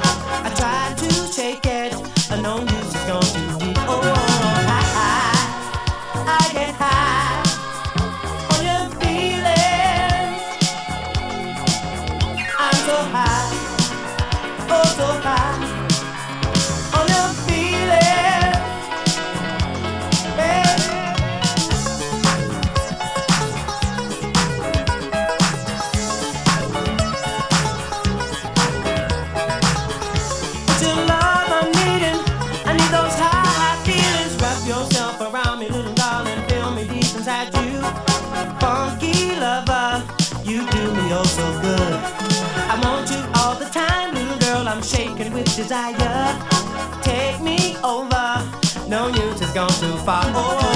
I tried to shake it. desire. Take me over. No use, it's gone too far. Oh.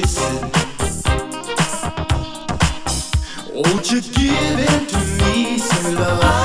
kissing. Won't you give in to me some love?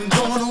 I'm gonna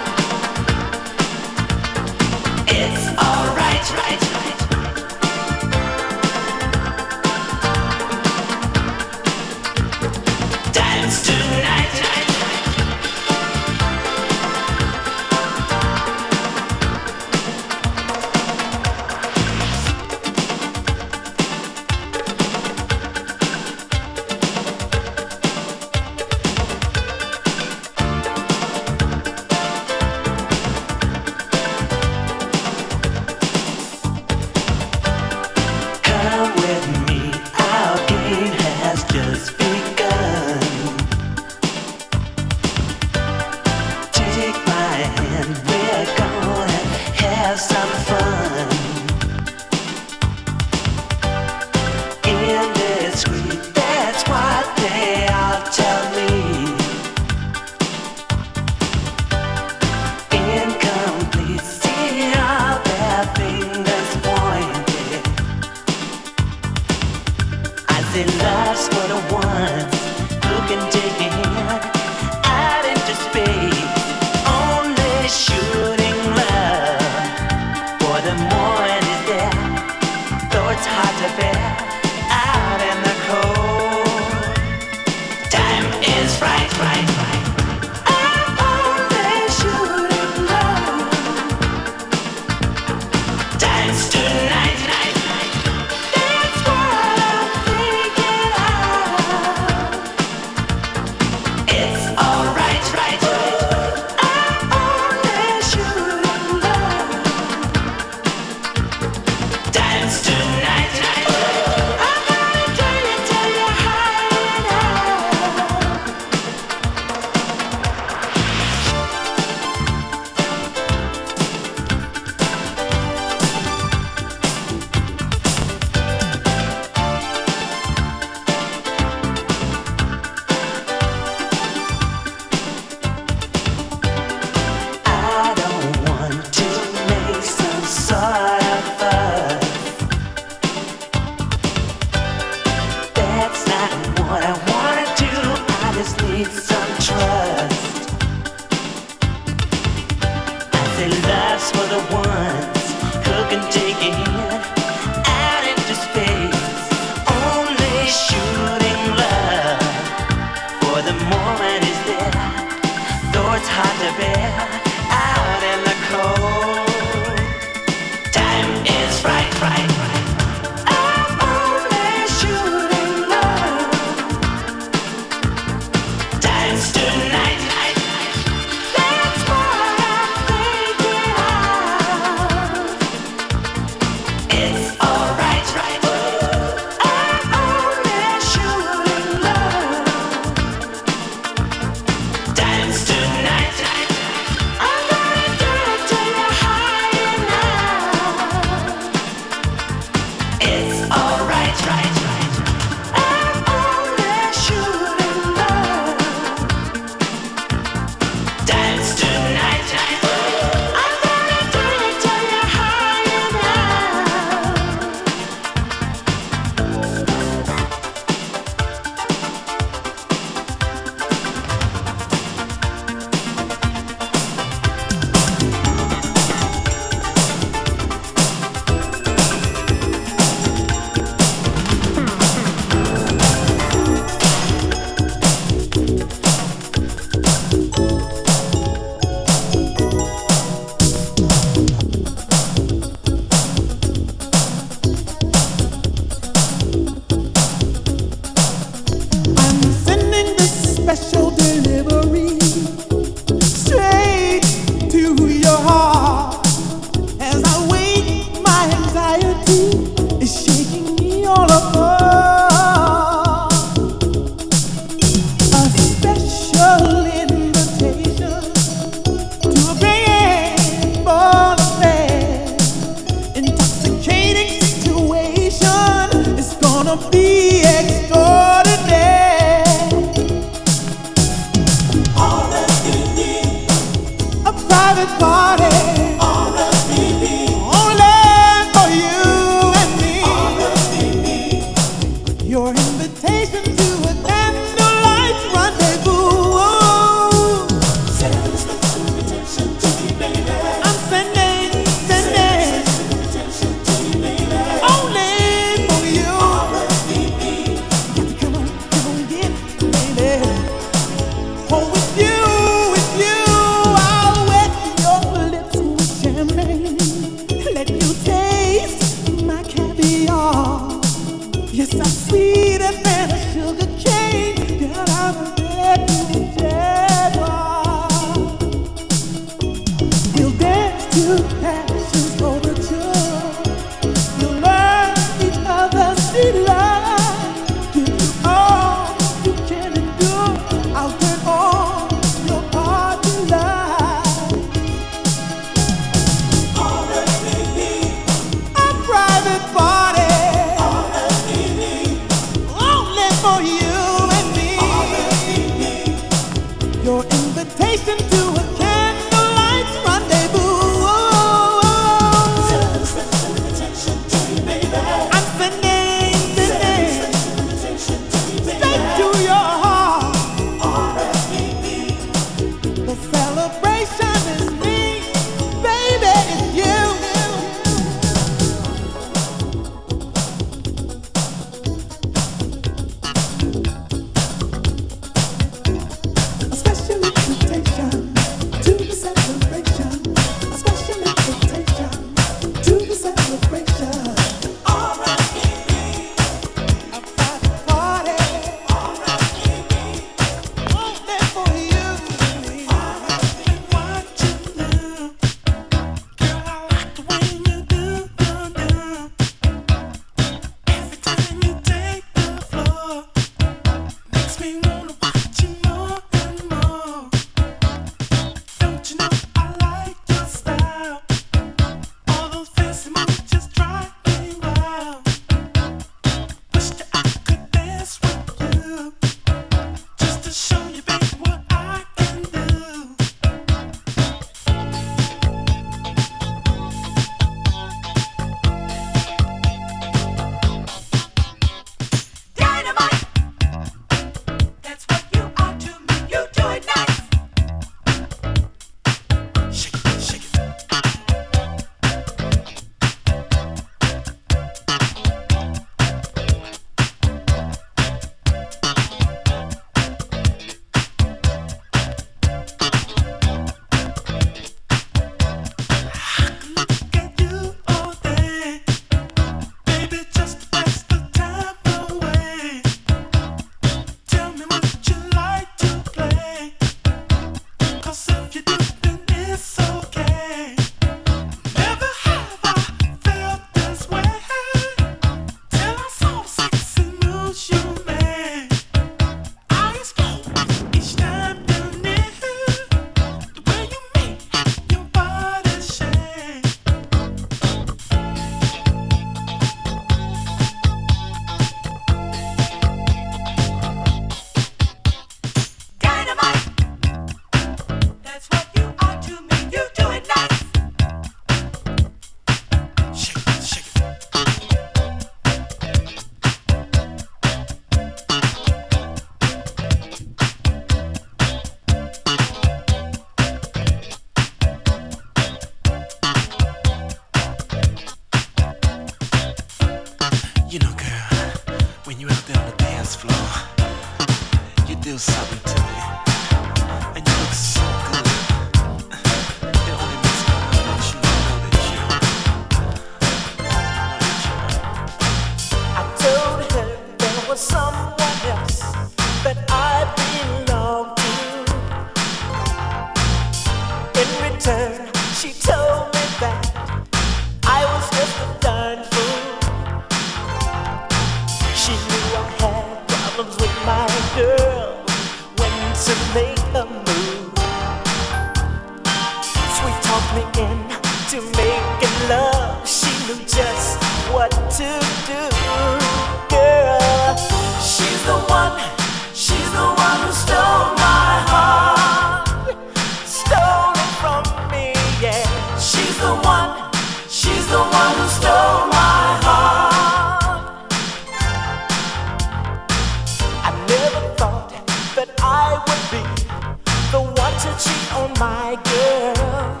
my girl.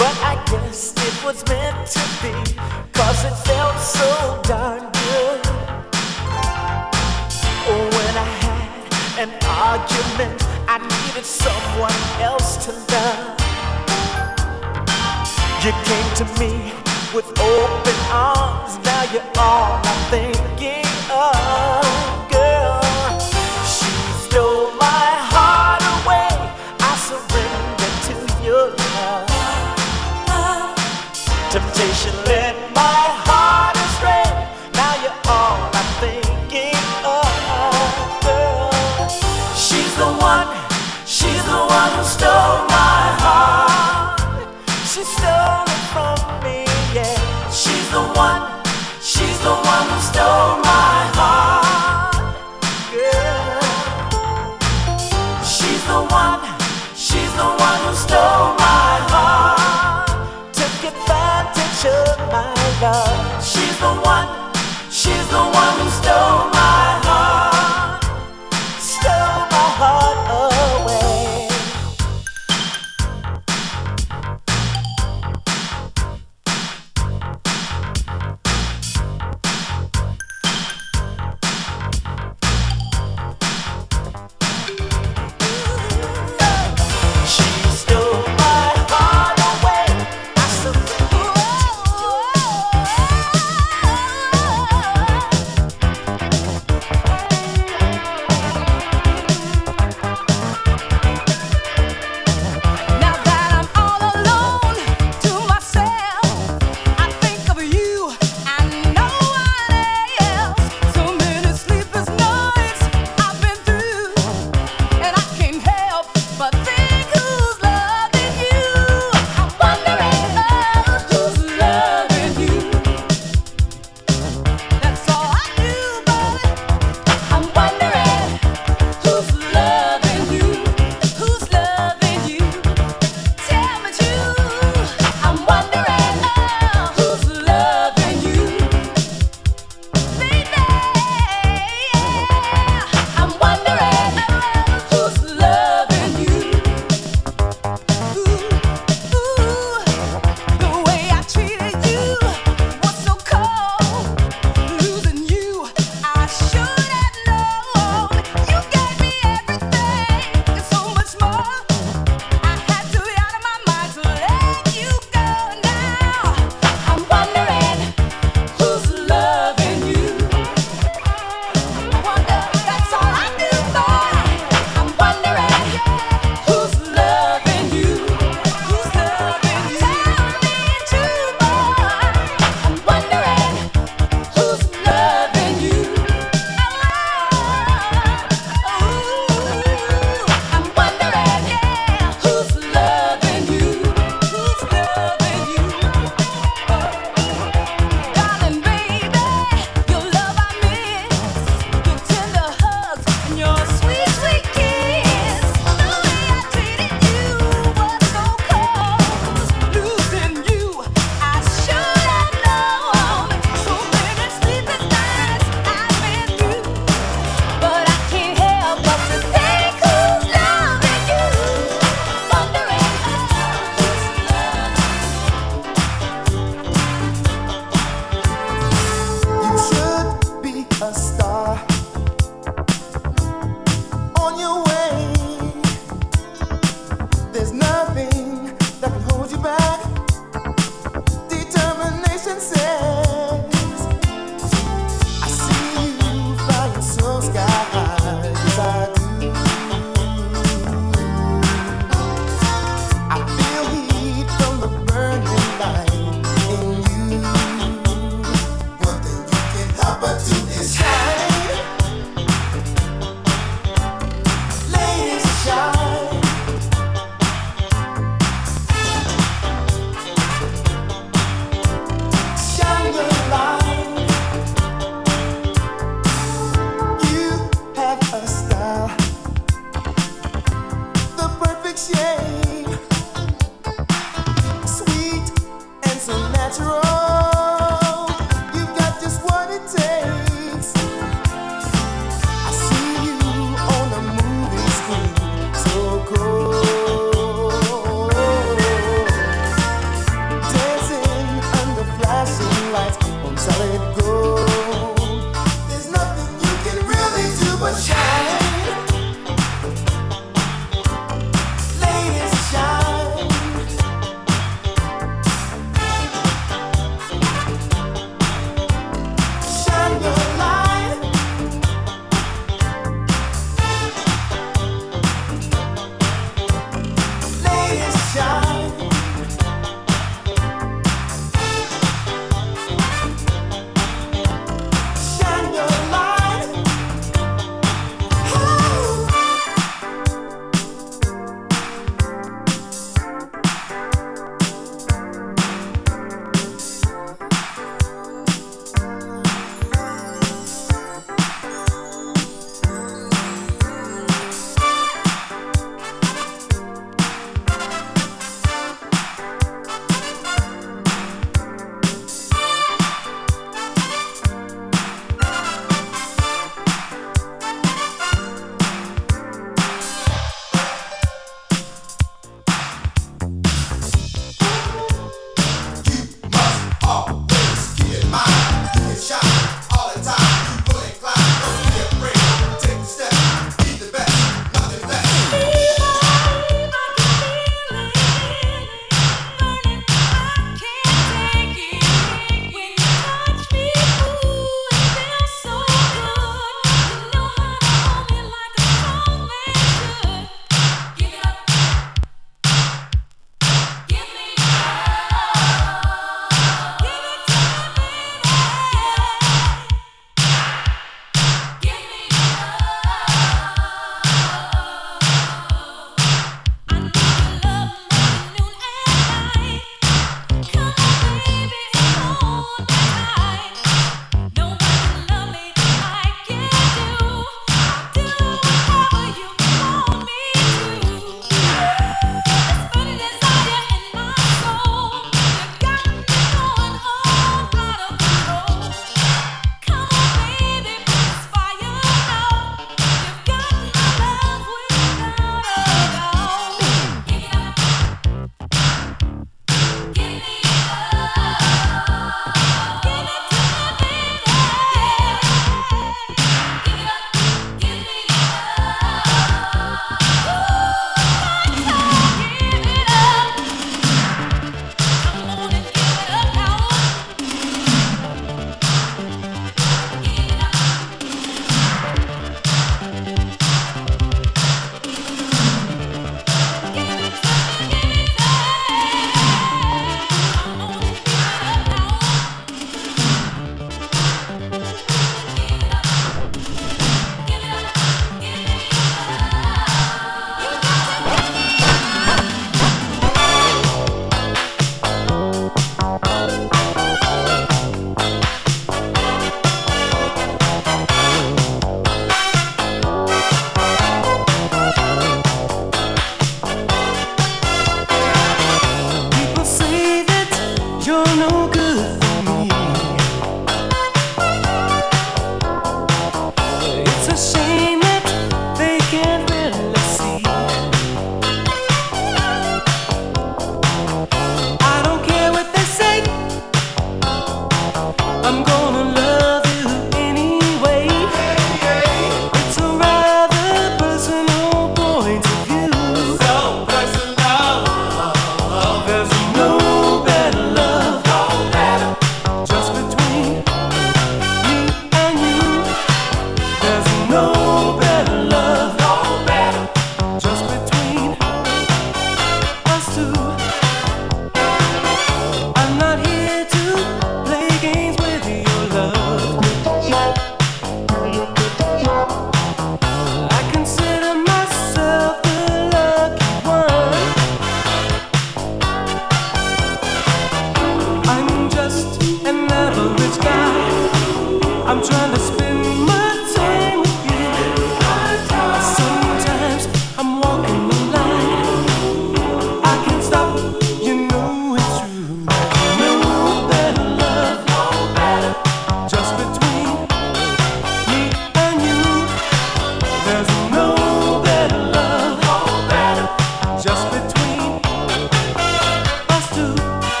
But I guess it was meant to be, cause it felt so darn good. Oh, when I had an argument, I needed someone else to love. You came to me with open arms, now you're all I'm thinking of.